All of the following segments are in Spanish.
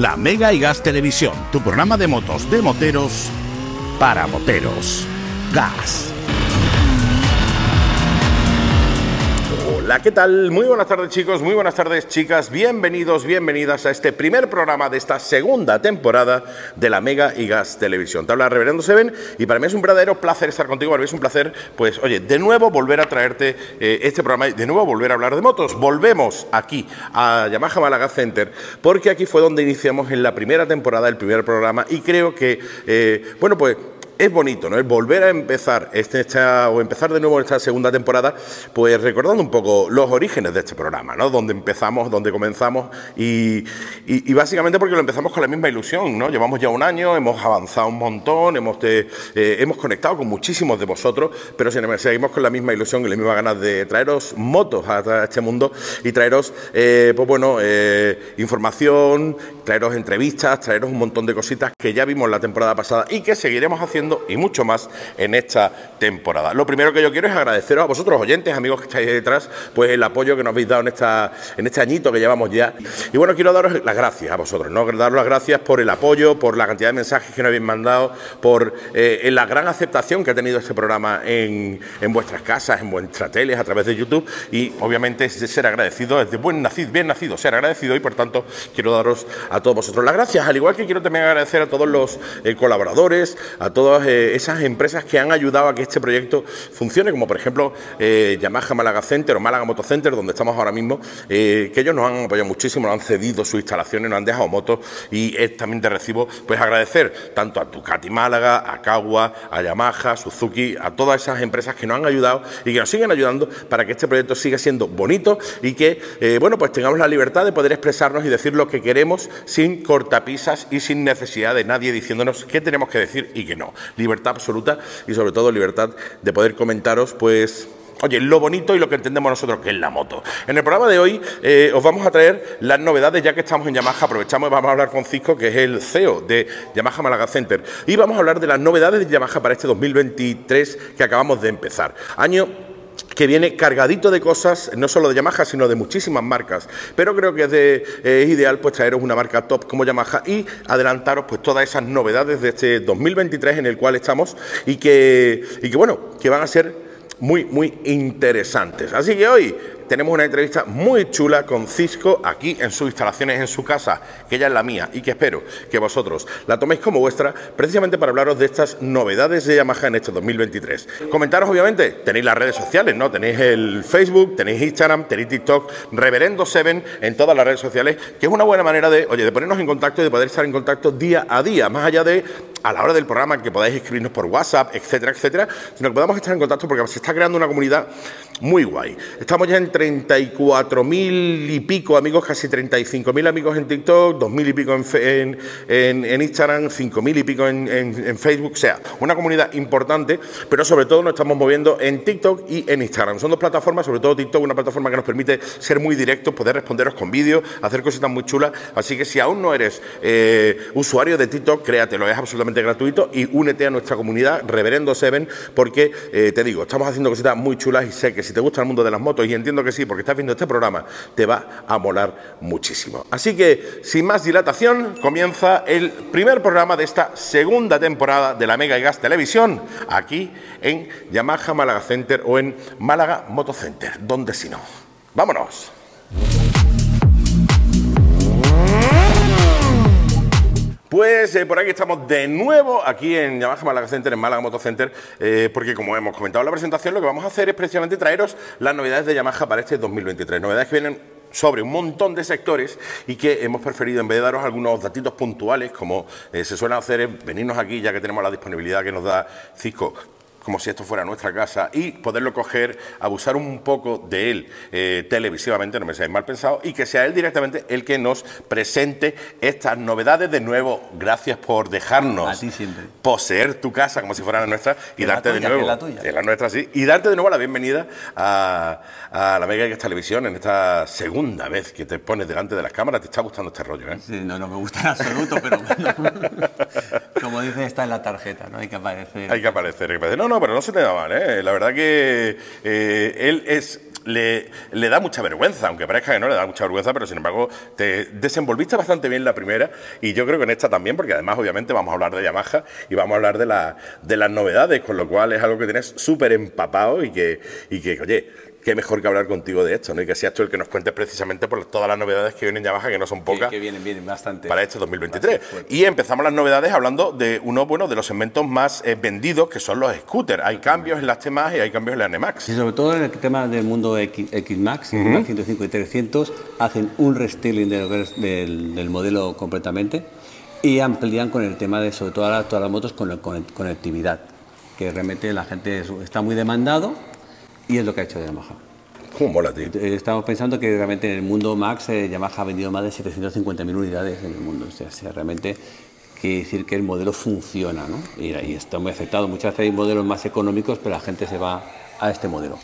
La Mega y Gas Televisión, tu programa de motos de moteros para moteros. Gas. Hola, ¿qué tal? Muy buenas tardes chicos, muy buenas tardes chicas, bienvenidos, bienvenidas a este primer programa de esta segunda temporada de la Mega y Gas Televisión. Te habla Reverendo Seven y para mí es un verdadero placer estar contigo, para mí es un placer, pues oye, de nuevo volver a traerte eh, este programa y de nuevo volver a hablar de motos. Volvemos aquí a Yamaha Málaga Center porque aquí fue donde iniciamos en la primera temporada el primer programa y creo que, eh, bueno, pues es bonito, ¿no? El volver a empezar este, esta, o empezar de nuevo esta segunda temporada, pues recordando un poco los orígenes de este programa, ¿no? Donde empezamos, donde comenzamos y, básicamente porque lo empezamos con la misma ilusión, ¿no? Llevamos ya un año, hemos avanzado un montón, hemos, eh, hemos conectado con muchísimos de vosotros, pero seguimos con la misma ilusión y las mismas ganas de traeros motos a, este mundo y traeros, eh, pues bueno, eh, información, traeros entrevistas, traeros un montón de cositas que ya vimos la temporada pasada y que seguiremos haciendo y mucho más en esta temporada. Lo primero que yo quiero es agradeceros a vosotros, oyentes, amigos que estáis detrás, pues el apoyo que nos habéis dado en, esta, en este añito que llevamos ya. Y bueno, quiero daros las gracias a vosotros, ¿no? Daros las gracias por el apoyo, por la cantidad de mensajes que nos habéis mandado, por eh, la gran aceptación que ha tenido este programa en, en vuestras casas, en vuestras teles, a través de YouTube. Y obviamente es de ser agradecido, es de buen nacido, bien nacido, ser agradecido y por tanto quiero daros a todos vosotros las gracias, al igual que quiero también agradecer a todos los eh, colaboradores, a todos eh, esas empresas que han ayudado a que este proyecto funcione, como por ejemplo eh, Yamaha Málaga Center o Málaga Moto Center, donde estamos ahora mismo, eh, que ellos nos han apoyado muchísimo, nos han cedido sus instalaciones, nos han dejado motos y también te recibo pues agradecer tanto a Ducati Málaga, a Kawa, a Yamaha, Suzuki, a todas esas empresas que nos han ayudado y que nos siguen ayudando para que este proyecto siga siendo bonito y que, bueno, pues tengamos la libertad de poder expresarnos y decir lo que queremos sin cortapisas y sin necesidad de nadie diciéndonos qué tenemos que decir y qué no libertad absoluta y sobre todo libertad de poder comentaros, pues Oye, lo bonito y lo que entendemos nosotros que es la moto. En el programa de hoy eh, os vamos a traer las novedades, ya que estamos en Yamaha, aprovechamos y vamos a hablar con Cisco, que es el CEO de Yamaha Málaga Center, y vamos a hablar de las novedades de Yamaha para este 2023 que acabamos de empezar. Año que viene cargadito de cosas, no solo de Yamaha, sino de muchísimas marcas. Pero creo que es, de, ideal pues traeros una marca top como Yamaha y adelantaros pues todas esas novedades de este 2023 en el cual estamos y que, y que bueno, que van a ser muy, muy interesantes. Así que hoy tenemos una entrevista muy chula con Cisco aquí en sus instalaciones, en su casa, que ella es la mía y que espero que vosotros la toméis como vuestra, precisamente para hablaros de estas novedades de Yamaha en este 2023. Comentaros, obviamente, tenéis las redes sociales, ¿no? Tenéis el Facebook, tenéis Instagram, tenéis TikTok, Reverendo Seven en todas las redes sociales, que es una buena manera de, oye, de ponernos en contacto y de poder estar en contacto día a día, más allá de a la hora del programa que podáis escribirnos por WhatsApp, etcétera, etcétera, sino que podamos estar en contacto porque se está creando una comunidad muy guay. Estamos ya en 34.000 y pico amigos, casi 35.000 amigos en TikTok, 2.000 y pico en, en, Instagram, 5.000 y pico en, Facebook. O sea, una comunidad importante, pero sobre todo nos estamos moviendo en TikTok y en Instagram. Son dos plataformas, sobre todo TikTok, una plataforma que nos permite ser muy directos, poder responderos con vídeos, hacer cositas muy chulas. Así que si aún no eres eh, usuario de TikTok, créatelo, es absolutamente gratuito y únete a nuestra comunidad Reverendo Seven, porque eh, te digo, estamos haciendo cositas muy chulas y sé que si te gusta el mundo de las motos, y entiendo que sí, porque estás viendo este programa, te va a molar muchísimo. Así que, sin más dilatación, comienza el primer programa de esta segunda temporada de la Mega y Gas Televisión, aquí en Yamaha Málaga Center o en Málaga Moto Center, donde si no. ¡Vámonos! Pues eh, por aquí estamos de nuevo aquí en Yamaha Málaga Center, en Málaga Moto Center, eh, porque como hemos comentado en la presentación, lo que vamos a hacer es precisamente traeros las novedades de Yamaha para este 2023. Novedades que vienen sobre un montón de sectores y que hemos preferido, en vez de daros algunos datitos puntuales, como eh, se suele hacer, venirnos aquí ya que tenemos la disponibilidad que nos da Cisco como si esto fuera nuestra casa, y poderlo coger, abusar un poco de él eh, televisivamente, no me seáis mal pensado, y que sea él directamente el que nos presente estas novedades. De nuevo, gracias por dejarnos poseer tu casa como si fuera la nuestra y darte de nuevo. la, nuestra, sí. Y darte de nuevo la bienvenida a, la Mega Televisión en esta segunda vez que te pones delante de las cámaras. ¿Te está gustando este rollo? ¿eh? Sí, no, no me gusta en absoluto, pero como dices, está en la tarjeta, ¿no? Hay que aparecer. Hay que aparecer, hay que aparecer. No, no, pero no se te da mal, ¿eh? La verdad que eh, él es le, le, da mucha vergüenza, aunque parezca que no le da mucha vergüenza, pero sin embargo te desenvolviste bastante bien la primera y yo creo que en esta también, porque además obviamente vamos a hablar de Yamaha y vamos a hablar de, la, de las novedades, con lo cual es algo que tienes súper empapado y que, y que, oye, qué mejor que hablar contigo de esto, ¿no? Y que seas tú el que nos cuentes precisamente por todas las novedades que vienen ya baja, que no son pocas. Que, vienen, vienen bastante. Para este 2023. Y empezamos las novedades hablando de uno, bueno, de los segmentos más eh, vendidos, que son los scooters. Hay cambios en las temas y hay cambios en la NMAX. Sí, sobre todo en el tema del mundo X, Max, uh 105 y 300, hacen un restyling del, del, modelo completamente y amplían con el tema de, sobre todo todas las motos, con, con conectividad, que realmente la gente está muy demandado y es lo que ha hecho Yamaha. ¿Cómo mola, tío? Eh, estamos pensando que realmente en el mundo Max eh, Yamaha ha vendido más de 750.000 unidades en el mundo. O sea, realmente quiere decir que el modelo funciona, ¿no? Y, y está muy afectado. Muchas veces hay modelos más económicos, pero la gente se va a este modelo.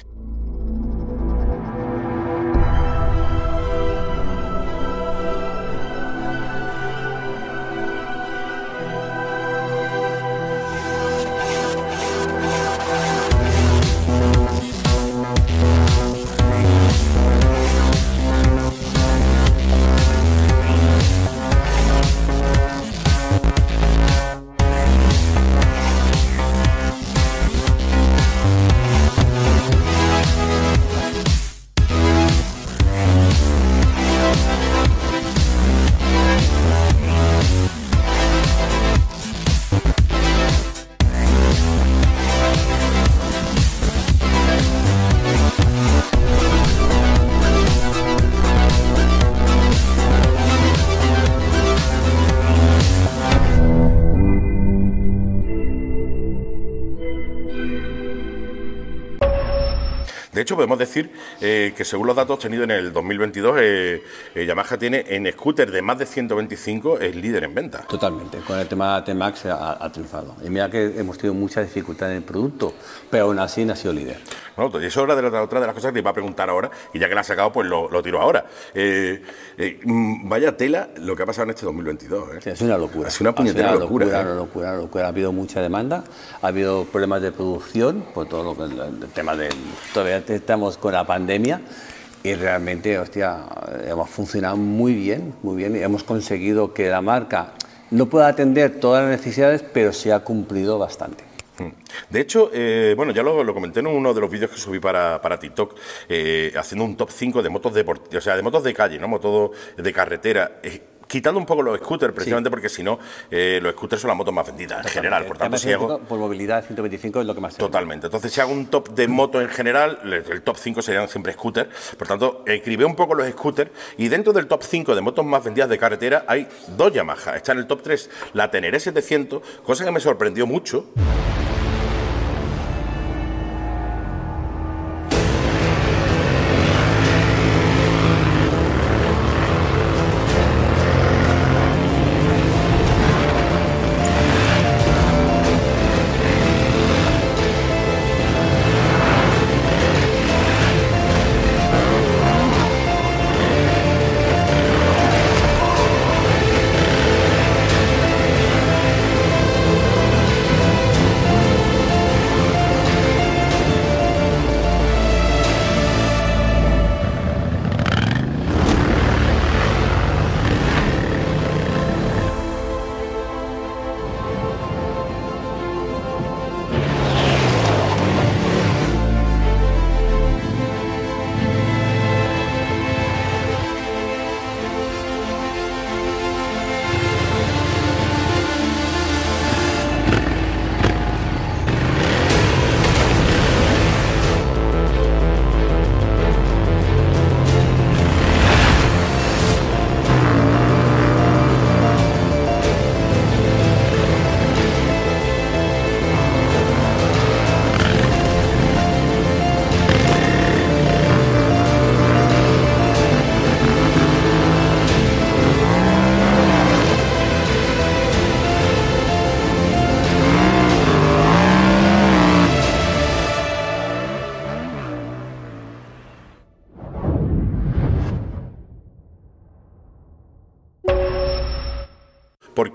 Hecho, podemos decir eh, que según los datos obtenidos en el 2022, eh, eh, Yamaha tiene en scooter de más de 125 es líder en venta. Totalmente, con el tema T-Max ha, triunfado. Y mira que hemos tenido mucha dificultad en el producto, pero aún así ha sido líder. Bueno, y eso es de otra de las cosas que te iba a preguntar ahora, y ya que la has sacado, pues lo, tiro ahora. Mm, vaya tela lo que ha pasado en este 2022. es una locura. Es una puñetera locura. Locura, una locura, locura, Ha habido mucha demanda, ha habido problemas de producción, por todo lo que el, tema del todavía estamos con la pandemia y realmente, hostia, hemos funcionado muy bien, muy bien y hemos conseguido que la marca no pueda atender todas las necesidades, pero se ha cumplido bastante. Mm. De hecho, eh, bueno, ya lo, comenté en uno de los vídeos que subí para, para TikTok, eh, haciendo un top 5 de motos de, o sea, de motos de calle, no motos de carretera. Eh, quitando un poco los scooters, precisamente porque si no, eh, los scooters son las motos más vendidas en general. Por tanto, si hago... Por movilidad, 125 es lo que más Totalmente. Entonces, si hago un top de moto en general, el top 5 serían siempre scooters. Por tanto, escribí un poco los scooters y dentro del top 5 de motos más vendidas de carretera hay dos Yamaha. Está en el top 3 la Teneré 700, cosa que me sorprendió mucho.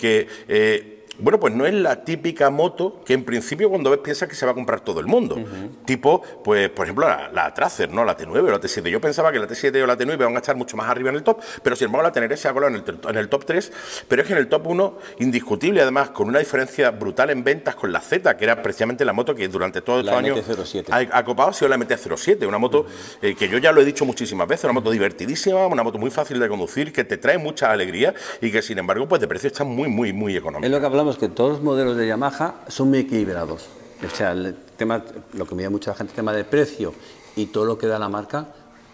Porque eh, bueno, pues no es la típica moto que en principio cuando ves piensas que se va a comprar todo el mundo. Tipo, pues, por ejemplo, la, Tracer, ¿no? La T9 o la T7. Yo pensaba que la T7 o la T9 van a estar mucho más arriba en el top, pero sin embargo la Teneré se ha colado en el, en el top 3, pero es que en el top 1, indiscutible, además, con una diferencia brutal en ventas con la Z, que era precisamente la moto que durante todos estos años ha, ha, copado, ha sido la MT-07, una moto eh, que yo ya lo he dicho muchísimas veces, una moto divertidísima, una moto muy fácil de conducir, que te trae mucha alegría y que sin embargo, pues de precio está muy, muy, muy económico. Es lo que hablamos, que todos los modelos de Yamaha son muy equilibrados. O sea, el tema, lo que mira mucha gente, el tema de precio y todo lo que da la marca,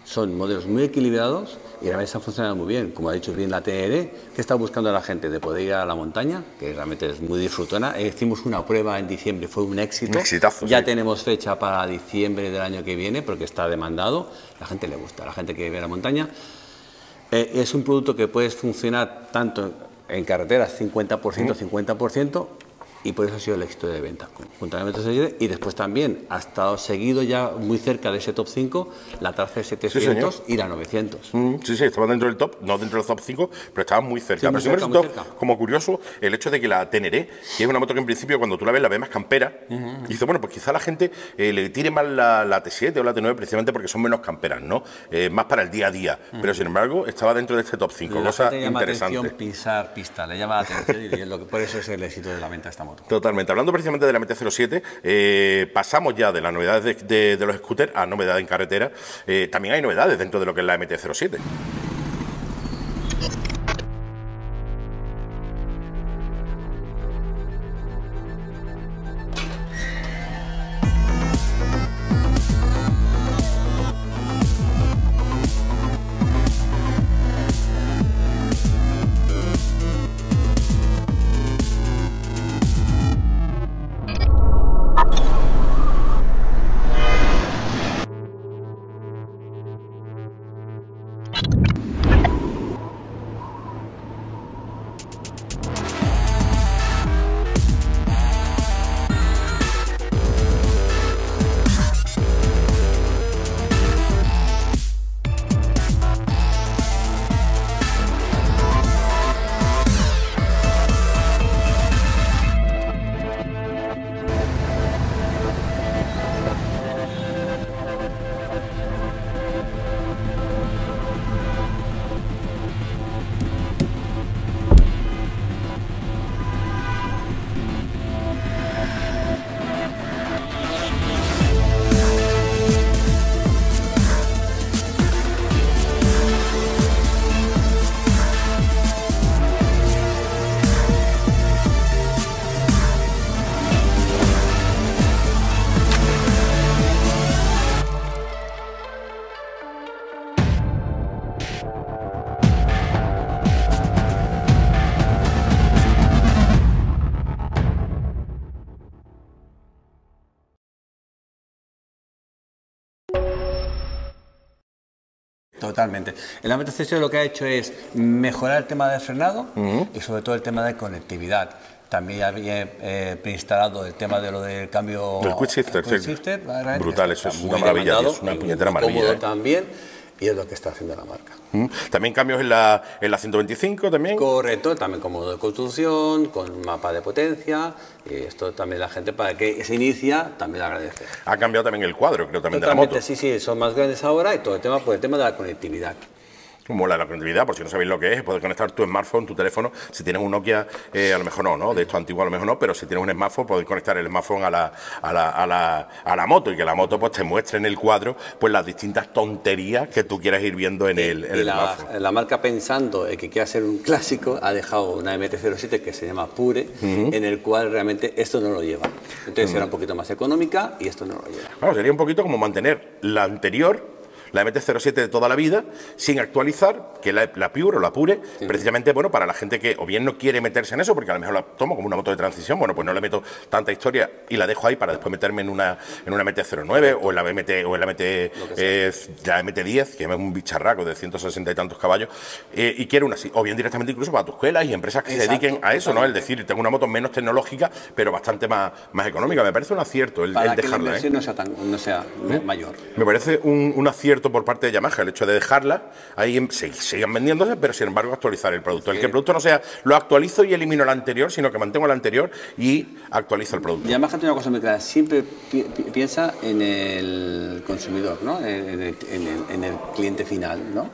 son modelos muy equilibrados y realmente están funcionando muy bien. Como ha dicho bien la TR, que está buscando la gente de poder ir a la montaña, que realmente es muy disfrutona. Hicimos una prueba en diciembre, fue un éxito. ya tenemos fecha para diciembre del año que viene porque está demandado. La gente le gusta, la gente que vive en la montaña. Eh, es un producto que puede funcionar tanto en carreteras 50%, 50%, y por eso ha sido el éxito de venta, juntamente y después también ha estado seguido ya muy cerca de ese top 5 la Tracer 700 y la 900. Mm, sí, sí, estaba dentro del top, no dentro del top 5, pero estaba muy cerca. pero cerca, muy cerca. como curioso el hecho de que la Teneré, que es una moto que en principio cuando tú la ves la ves más campera, y dice, bueno, pues quizá la gente eh, le tire más la, T7 o la T9 precisamente porque son menos camperas, ¿no? Eh, más para el día a día, pero sin embargo estaba dentro de este top 5, cosa le llama Atención pisar pista, le llama la atención y lo que, por eso es el éxito de la venta esta Totalmente. Hablando precisamente de la MT-07, eh, pasamos ya de las novedades de, los scooters a novedades en carretera. Eh, también hay novedades dentro de lo que es la MT-07. Totalmente. El ámbito lo que ha hecho es mejorar el tema del frenado y sobre todo el tema de conectividad. También había eh, preinstalado el tema de lo del cambio. El quick shifter, brutal, eso es una maravilla, es una puñetera maravilla. ¿eh? también y es lo que está haciendo la marca. Mm. También cambios en la, en la 125 también. Correcto, también con modo de construcción, con mapa de potencia, y esto también la gente para que se inicia también agradece. Ha cambiado también el cuadro, creo también de la moto. Sí, sí, son más grandes ahora y todo el tema por el tema de la conectividad como la conectividad, por si no sabéis lo que es, puedes conectar tu smartphone, tu teléfono, si tienes un Nokia, eh, a lo mejor no, ¿no? De esto antiguo a lo mejor no, pero si tienes un smartphone, puedes conectar el smartphone a la, a la, a la, a la moto y que la moto pues te muestre en el cuadro pues las distintas tonterías que tú quieras ir viendo en el, en la, smartphone. La marca pensando en que quiere hacer un clásico ha dejado una MT-07 que se llama Pure, en el cual realmente esto no lo lleva. Entonces será un poquito más económica y esto no lo lleva. Bueno, sería un poquito como mantener la anterior la MT-07 de toda la vida, sin actualizar, que la, la Pure o la Pure, precisamente bueno, para la gente que o bien no quiere meterse en eso, porque a lo mejor la tomo como una moto de transición, bueno, pues no le meto tanta historia y la dejo ahí para después meterme en una, en una MT-09 o en la MT, o en la MT, eh, la MT-10, que es un bicharraco de 160 y tantos caballos, eh, y quiero una así, o bien directamente incluso para tus escuelas y empresas que se dediquen a eso, ¿no? Es decir, tengo una moto menos tecnológica, pero bastante más, más económica. Me parece un acierto el, dejarla. Que la ¿eh? no sea, tan, no sea mayor. Me parece un, un acierto acierto por parte de Yamaha el hecho de dejarla ahí se, sigan vendiéndose, pero sin embargo actualizar el producto. El que el producto no sea lo actualizo y elimino el anterior, sino que mantengo el anterior y actualizo el producto. Yamaha tiene una cosa muy clara, siempre piensa en el consumidor, ¿no? en, el, en el cliente final, ¿no?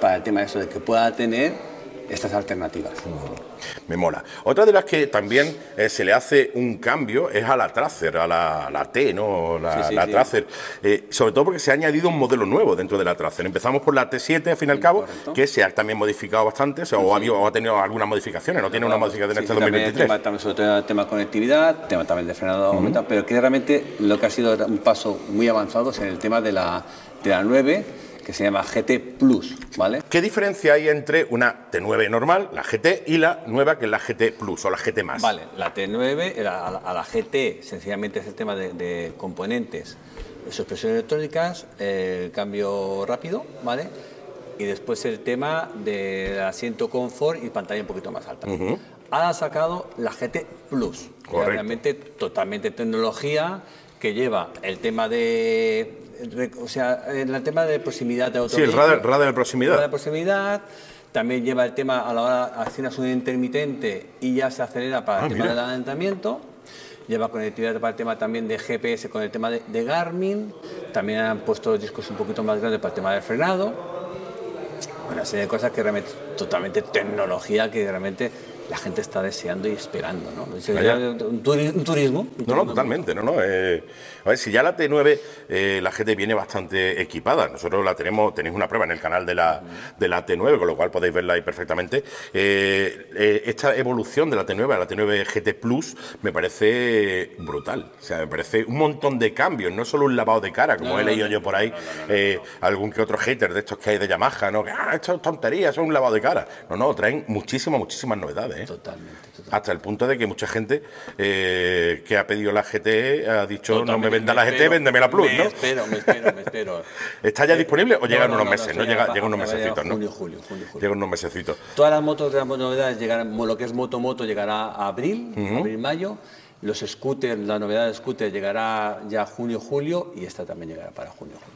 para el tema de eso, de que pueda tener estas alternativas. Me mola. Otra de las que también eh, se le hace un cambio es a la Tracer, a la, T, ¿no? La, Tracer. Eh, sobre todo porque se ha añadido un modelo nuevo dentro de la Tracer. Empezamos por la T7, al fin y al cabo, que se ha también modificado bastante, o, ha, tenido algunas modificaciones, no tiene una modificación en este 2023. También, tema, sobre todo el tema conectividad, tema también de frenado aumentado, pero que realmente lo que ha sido un paso muy avanzado es en el tema de la, de la 9 que se llama GT Plus, ¿vale? ¿Qué diferencia hay entre una T9 normal, la GT, y la nueva que es la GT Plus o la GT más? Vale, la T9 a la, GT sencillamente es el tema de, componentes, suspensiones electrónicas, el cambio rápido, ¿vale? Y después el tema del asiento confort y pantalla un poquito más alta. Ha sacado la GT Plus, que realmente totalmente tecnología que lleva el tema de o sea, en el tema de proximidad de Sí, el radar, de proximidad. de proximidad. También lleva el tema a la hora de hacer una subida intermitente y ya se acelera para el ah, tema del adelantamiento. Lleva conectividad para el tema también de GPS con el tema de, Garmin. También han puesto los discos un poquito más grandes para el tema del frenado. Una serie de cosas que realmente, totalmente tecnología que realmente la gente está deseando y esperando, ¿no? Un, turismo. no, no, totalmente, no, no. Eh, a ver, si ya la T9, eh, la gente viene bastante equipada. Nosotros la tenemos, tenéis una prueba en el canal de la, de la T9, con lo cual podéis verla ahí perfectamente. Eh, esta evolución de la T9 a la T9 GT Plus me parece brutal. O sea, me parece un montón de cambios, no solo un lavado de cara, como he leído yo por ahí, algún que otro hater de estos que hay de Yamaha, ¿no? Que, ah, esto es tontería, es un lavado de cara. No, no, traen muchísimas, muchísimas novedades. ¿Eh? Totalmente, Hasta el punto de que mucha gente eh, que ha pedido la GT ha dicho, no me venda la GT, véndeme la Plus, me espero, me espero, me espero. ¿Está ya disponible o llegan unos meses? No, llega, llega unos mesecitos, ¿no? Junio, julio, julio, Llega unos mesecitos. Todas las motos de las novedades llegarán, lo que es moto moto llegará a abril, abril, mayo. Los scooters, la novedad de scooter llegará ya junio, julio y esta también llegará para junio, julio.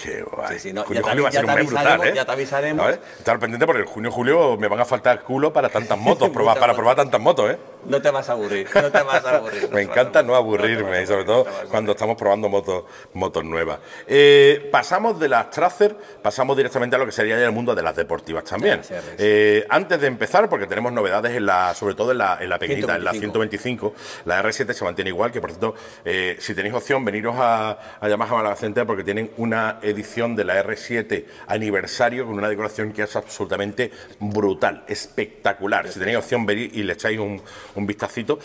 Qué guay. Sí, no, junio, julio va a ser un mes brutal, ¿eh? Ya te avisaremos. Estar pendiente porque el junio, julio me van a faltar culo para tantas motos, para probar tantas motos, ¿eh? No te vas a aburrir, no te vas a aburrir. me encanta no aburrirme, y sobre todo cuando estamos probando motos, motos nuevas. Eh, pasamos de las Tracer, pasamos directamente a lo que sería ya el mundo de las deportivas también. Eh, antes de empezar, porque tenemos novedades en la, sobre todo en la, en la pequeñita, en la 125, la R7 se mantiene igual, que por cierto, eh, si tenéis opción, veniros a, a Yamaha Malaga porque tienen una edición de la R7 aniversario con una decoración que es absolutamente brutal, espectacular. Si tenéis opción, venir y le echáis un, un vistacito.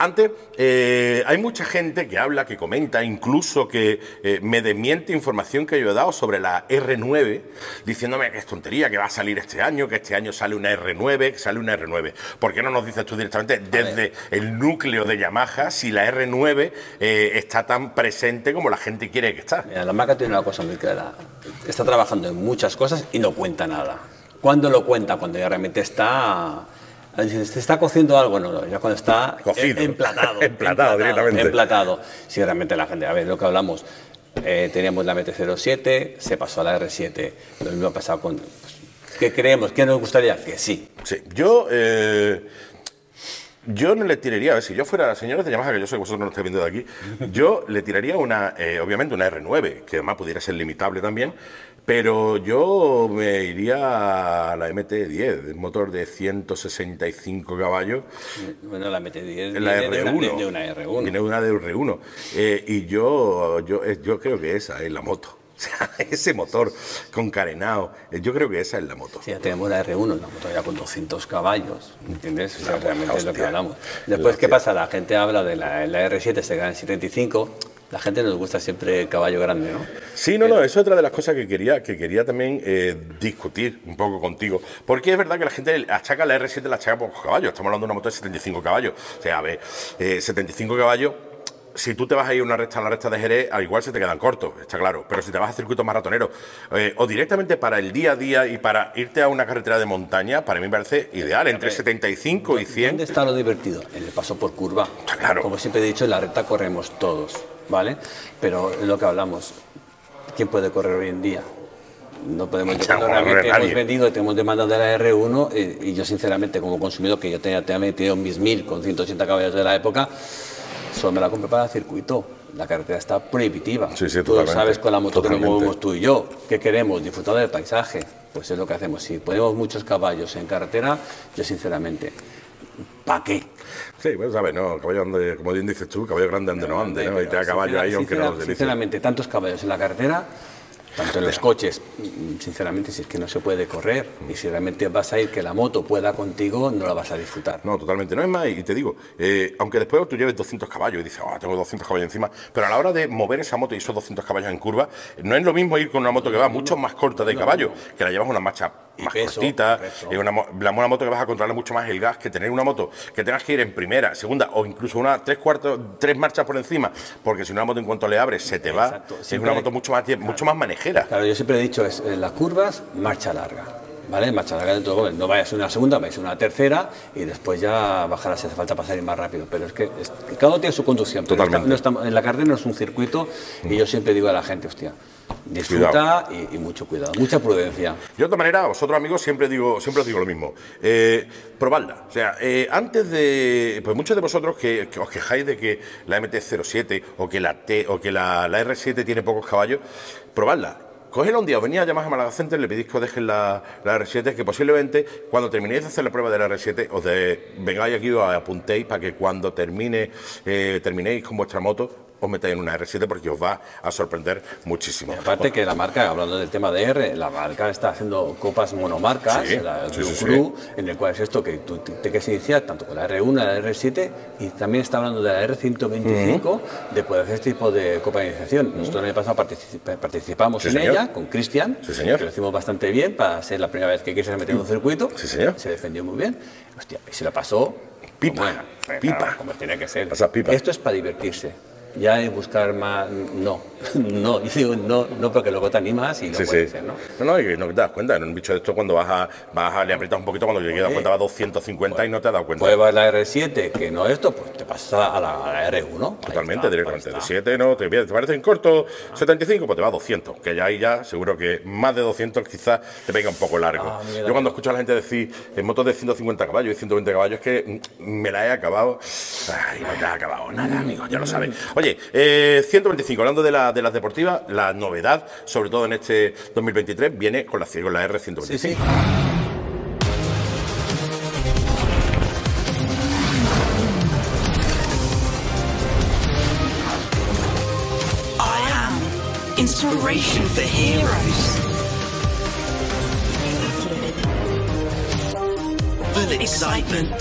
Antes, eh, hay mucha gente que habla, que comenta, incluso que eh, me desmiente información que yo he dado sobre la R9, diciéndome que es tontería, que va a salir este año, que este año sale una R9, que sale una R9. ¿Por qué no nos dices tú directamente desde el núcleo de Yamaha si la R9 eh, está tan presente como la gente quiere que está? la marca tiene una cosa muy clara. Está trabajando en muchas cosas y no cuenta nada. ¿Cuándo lo cuenta? Cuando ya realmente está Se está cociendo algo, no, no, ya cuando está Cocido. emplatado. Emplatado, directamente. Emplatado. Si realmente la gente, a ver, lo que hablamos, eh, teníamos la MT-07, se pasó a la R7, lo mismo ha pasado con... pues, ¿Qué creemos? ¿Qué nos gustaría? Que sí. Sí, yo. eh, yo no le tiraría, a ver, si yo fuera, señores de Yamaha, que yo sé que vosotros no lo estáis viendo de aquí, yo le tiraría una, eh, obviamente una R9, que además pudiera ser limitable también, pero yo me iría a la MT-10, un motor de 165 caballos, Bueno, la MT-10 en la viene de una- R1. de una R1. Viene una de R1. Eh, y yo, yo, eh, yo creo que esa es la moto. O sea, ese motor con carenado, eh, yo creo que esa es la moto. Sí, ya tenemos la R1, una moto ya con 200 caballos, ¿entiendes? O sea, realmente es lo que hablamos. La Después, ¿qué pasa? La gente habla de la, la R7, se gana en 75, la gente nos gusta siempre el caballo grande, ¿no? Sí, no, no, eso es otra de las cosas que quería, que quería también eh, discutir un poco contigo. Porque es verdad que la gente achaca la R7, la achaca por caballos. Estamos hablando de una moto de 75 caballos. O sea, a ver, eh, 75 caballos. Si tú te vas a ir a una recta a la recta de Jerez, al igual se te quedan cortos, está claro. Pero si te vas a circuitos maratoneros eh, o directamente para el día a día y para irte a una carretera de montaña, para mí me parece ideal, entre 75 y 100. ¿Dónde está lo divertido? En el paso por curva. Claro. Como siempre he dicho, en la recta corremos todos, ¿vale? Pero es lo que hablamos. ¿Quién puede correr hoy en día? No podemos corre realmente nadie. hemos vendido, tenemos demanda de la R1 eh, y yo sinceramente como consumidor que yo tenía, tenía metido mis 1000 con 180 caballos de la época, solo me la compré para el circuito. La carretera está prohibitiva. Sí, sí, tú lo sabes con la moto que nos movemos tú y yo. ¿Qué queremos? Disfrutar del paisaje. Pues es lo que hacemos. Si ponemos muchos caballos en carretera, yo sinceramente, ¿para qué? Sí, pues sabes, no, caballo ande, como bien dices tú, caballo grande ande no ande, ¿no? Y te da caballo ahí aunque no. Sinceramente, tantos caballos en la carretera, tanto en los coches, sinceramente, si es que no se puede correr y si realmente vas a ir que la moto pueda contigo, no la vas a disfrutar. No, totalmente. No es más, y te digo, eh, aunque después tú lleves 200 caballos y dices, ah, tengo 200 caballos encima, pero a la hora de mover esa moto y esos 200 caballos en curva, no es lo mismo ir con una moto que va mucho más corta de caballo, que la llevas una marcha más peso, cortita, correcto. y una, mo- la una moto que vas a controlar mucho más el gas, que tener una moto que tengas que ir en primera, segunda o incluso una tres cuartos, tres marchas por encima, porque si una moto en cuanto le abres se te va, Exacto. es una moto mucho más, mucho más Claro, yo siempre he dicho, es en las curvas, marcha larga. ¿Vale? Marcha larga dentro de no vayas a una segunda, vayas a una tercera y después ya bajarás si hace falta pasar ir más rápido. Pero es que es- cada uno tiene su conducción. pero Totalmente. no estamos- en la carretera no es un circuito y yo siempre digo a la gente, hostia, disfruta y, y mucho cuidado, mucha prudencia. Yo de otra manera, a vosotros amigos siempre digo, siempre os digo lo mismo. Eh, probadla. O sea, eh, antes de. Pues muchos de vosotros que, que os quejáis de que la MT-07 o que la T o que la, la R7 tiene pocos caballos, probadla. Cogedla un día, os venía a llamar a Málaga Center, le pedís que os dejen la, la R7, que posiblemente cuando terminéis de hacer la prueba de la R7, os de- vengáis aquí os apuntéis para que cuando termine, eh, terminéis con vuestra moto, os metáis en una R7 porque os va a sorprender muchísimo. Aparte que la marca, hablando del tema de R, la marca está haciendo copas monomarcas, Sí, la sí, sí, Crew, en el cual es esto que tú te, te quieres iniciar tanto con la R1, la R7 y también está hablando de la R125 de poder hacer este tipo de copa de iniciación. Nosotros el año pasado participa- participamos en señor. ella con Cristian, que lo hicimos bastante bien para ser la primera vez que quise meter en un circuito. Sí, señor. Se defendió muy bien. Hostia, y se la pasó Pipa, Bueno, pipa. claro, como tiene que ser. Pasa pipa. Esto es para divertirse. Ya es buscar más. No, no. Yo digo no, no porque luego te animas y no Sí, puede sí. ser, ¿no? No, no, y no te das cuenta. En un bicho de esto, cuando vas a, vas a le aprietas un poquito, cuando llegas a cuenta va a 250 y no te has dado cuenta. Pruebas la R7, que no esto, pues te pasas a la, a la R1. Ahí Totalmente, está, directamente. De está. 7, ¿no? Te, te parece en corto 75, pues te va a 200. Que ya ahí ya, seguro que más de 200 quizás te pega un poco largo. Ah, mira, Yo cuando escucho a la gente decir en motos de 150 caballos y 120 caballos, es que mm, me la he acabado. Ay, no te has acabado nada, amigo, ya lo sabes. Oye, eh, 125, hablando de, la- de las deportivas, la novedad, sobre todo en este 2023, viene con la, con la R125. Sí, sí. Inspiration for heroes. Full excitement.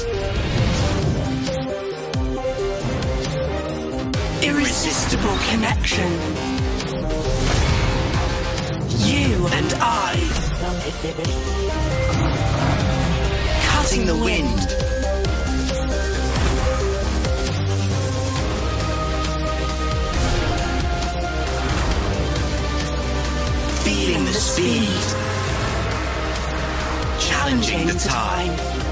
Irresistible connection. You and I. Cutting the wind. feeling the speed, challenging the time,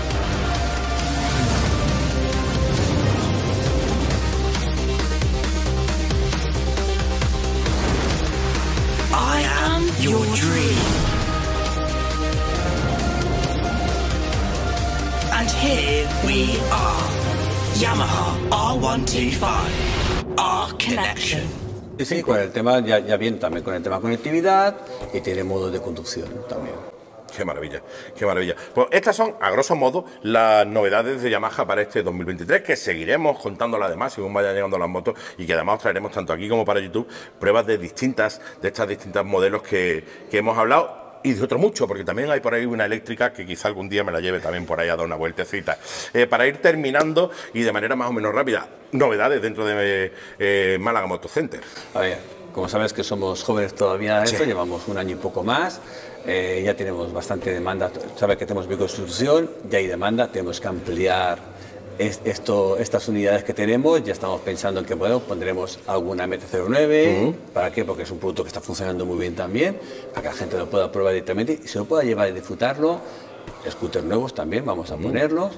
your dream. And here we are, Yamaha R125, our connection. Sí, sí, con el tema, ya, ya bien también con el tema conectividad y tiene modo de conducción también. Qué maravilla, qué maravilla. Pues estas son, a grosso modo, las novedades de Yamaha para este 2023, que seguiremos contándolas además según vayan llegando las motos y que además os traeremos tanto aquí como para YouTube pruebas de distintas, de estas distintas modelos que, que hemos hablado y de otro mucho, porque también hay por ahí una eléctrica que quizá algún día me la lleve también por ahí a dar una vueltecita. Eh, para ir terminando y de manera más o menos rápida, novedades dentro de eh, Málaga Motocenter. A ver, como sabes que somos jóvenes todavía, esto, llevamos un año y poco más, eh, ya tenemos bastante demanda, sabes que tenemos bioconstrucción, ya hay demanda, tenemos que ampliar es- esto, estas unidades que tenemos, ya estamos pensando en que bueno, pondremos alguna MT-09, ¿para qué? Porque es un producto que está funcionando muy bien también, para que la gente lo pueda probar directamente y se lo pueda llevar y disfrutarlo, scooters nuevos también vamos a ponerlos.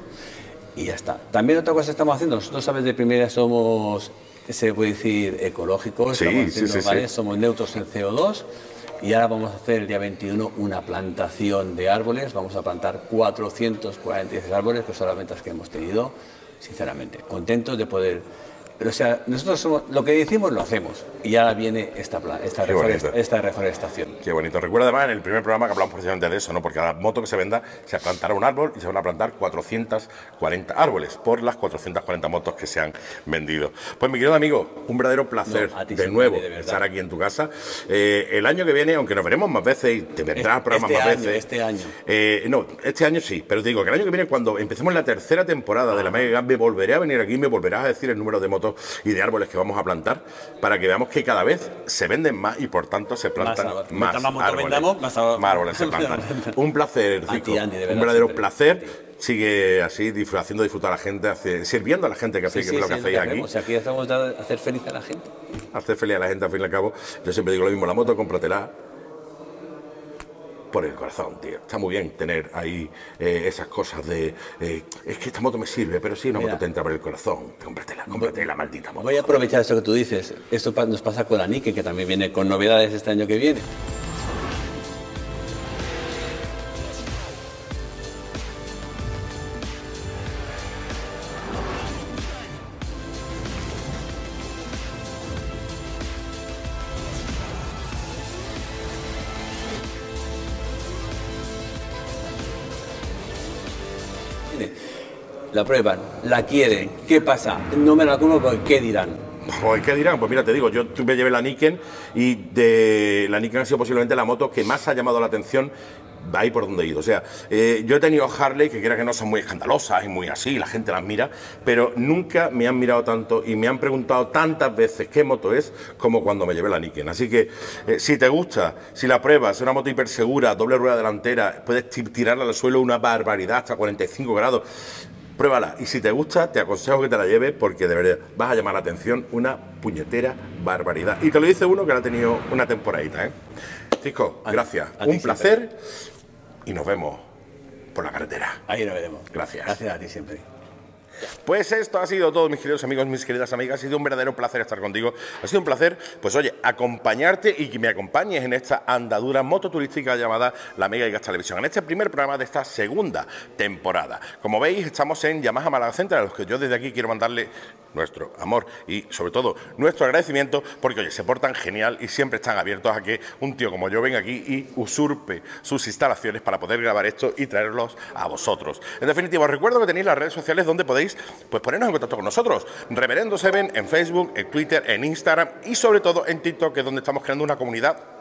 Y ya está. También otra cosa que estamos haciendo, nosotros sabes de primera somos, se puede decir, ecológicos, Sí, estamos haciendo, sí, sí. ¿vale? somos neutros en CO2 y ahora vamos a hacer el día 21 una plantación de árboles, vamos a plantar 446 árboles, que son las ventas que hemos tenido, sinceramente, contentos de poder... Pero o sea, nosotros somos, lo que decimos lo hacemos y ahora viene esta, esta, reforestación. Qué bonito. Recuerda además en el primer programa que hablamos precisamente de eso, ¿no? Porque a la moto que se venda se plantará un árbol y se van a plantar 440 árboles por las 440 motos que se han vendido. Pues mi querido amigo, un verdadero placer No, de nuevo de estar aquí en tu casa. Eh, el año que viene, aunque nos veremos más veces y te vendrás Este- programas este más año, veces. este año. Eh, no, este año sí, pero te digo que el año que viene, cuando empecemos la tercera temporada de la Mega me volveré a venir aquí y me volverás a decir el número de motos y de árboles que vamos a plantar para que veamos que cada vez se venden más y por tanto se plantan más, árboles. vendamos, más árboles- árboles se plantan. Un placer, ti. Andy, de un verdad, verdadero placer. Sigue así, haciendo disfrutar a la gente, hace- sirviendo a la gente que hace Sí, lo que sí, hacéis aquí. hacemos. O sea, aquí estamos de hacer feliz a la gente. hacer feliz a la gente al fin y al cabo. Yo siempre digo lo mismo, la moto cómpratela por el corazón, tío. Está muy bien tener ahí eh, esas cosas de eh, es que esta moto me sirve, pero si una Mira. moto te entra por el corazón, cómpratela, cómpratela, maldita moto. Voy a aprovechar eso que tú dices. Esto nos pasa con la Nike, que también viene con novedades este año que viene. La prueban, la quieren. ¿Qué pasa? No me la compro porque ¿qué dirán? Pues, ¿qué dirán? Pues mira, te digo, yo me llevé la Niken y de la Niken ha sido posiblemente la moto que más ha llamado la atención ahí por donde he ido. O sea, eh, yo he tenido Harley que quiera que no son muy escandalosas y muy así, la gente las mira, pero nunca me han mirado tanto y me han preguntado tantas veces qué moto es como cuando me llevé la Niken. Así que eh, si te gusta, si la pruebas, es una moto hipersegura, doble rueda delantera, puedes ti- tirarla al suelo una barbaridad hasta 45 grados. Pruébala y si te gusta, te aconsejo que te la lleves porque de verdad vas a llamar la atención una puñetera barbaridad. Y te lo dice uno que la ha tenido una temporadita, ¿eh? Cisco, A- gracias. a Un placer y nos vemos por la carretera. Ahí lo veremos. Gracias. Gracias a ti siempre. Pues esto ha sido todo, mis queridos amigos, mis queridas amigas. Ha sido un verdadero placer estar contigo. Ha sido un placer, pues oye, acompañarte y que me acompañes en esta andadura mototurística llamada La Mega y Gas Televisión, en este primer programa de esta segunda temporada. Como veis, estamos en Yamaha Málaga Center, a los que yo desde aquí quiero mandarle nuestro amor y sobre todo nuestro agradecimiento porque oye, se portan genial y siempre están abiertos a que un tío como yo venga aquí y usurpe sus instalaciones para poder grabar esto y traerlos a vosotros. En definitiva, os recuerdo que tenéis las redes sociales donde podéis pues, ponernos en contacto con nosotros. Reverendo Seven en Facebook, en Twitter, en Instagram y sobre todo en TikTok, que es donde estamos creando una comunidad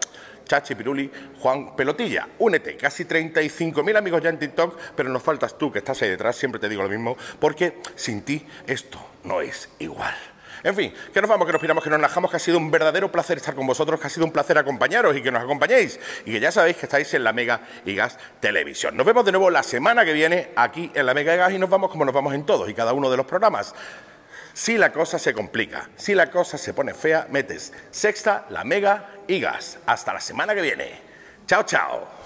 Chachi Piruli, Juan Pelotilla. Únete, casi 35.000 amigos ya en TikTok, pero nos faltas tú que estás ahí detrás, siempre te digo lo mismo, porque sin ti esto no es igual. En fin, que nos vamos, que nos piramos, que nos najamos, que ha sido un verdadero placer estar con vosotros, que ha sido un placer acompañaros y que nos acompañéis. Y que ya sabéis que estáis en la Mega y Gas Televisión. Nos vemos de nuevo la semana que viene aquí en la Mega y Gas y nos vamos como nos vamos en todos y cada uno de los programas. Si la cosa se complica, si la cosa se pone fea, metes sexta, la mega y gas. Hasta la semana que viene. Chao, chao.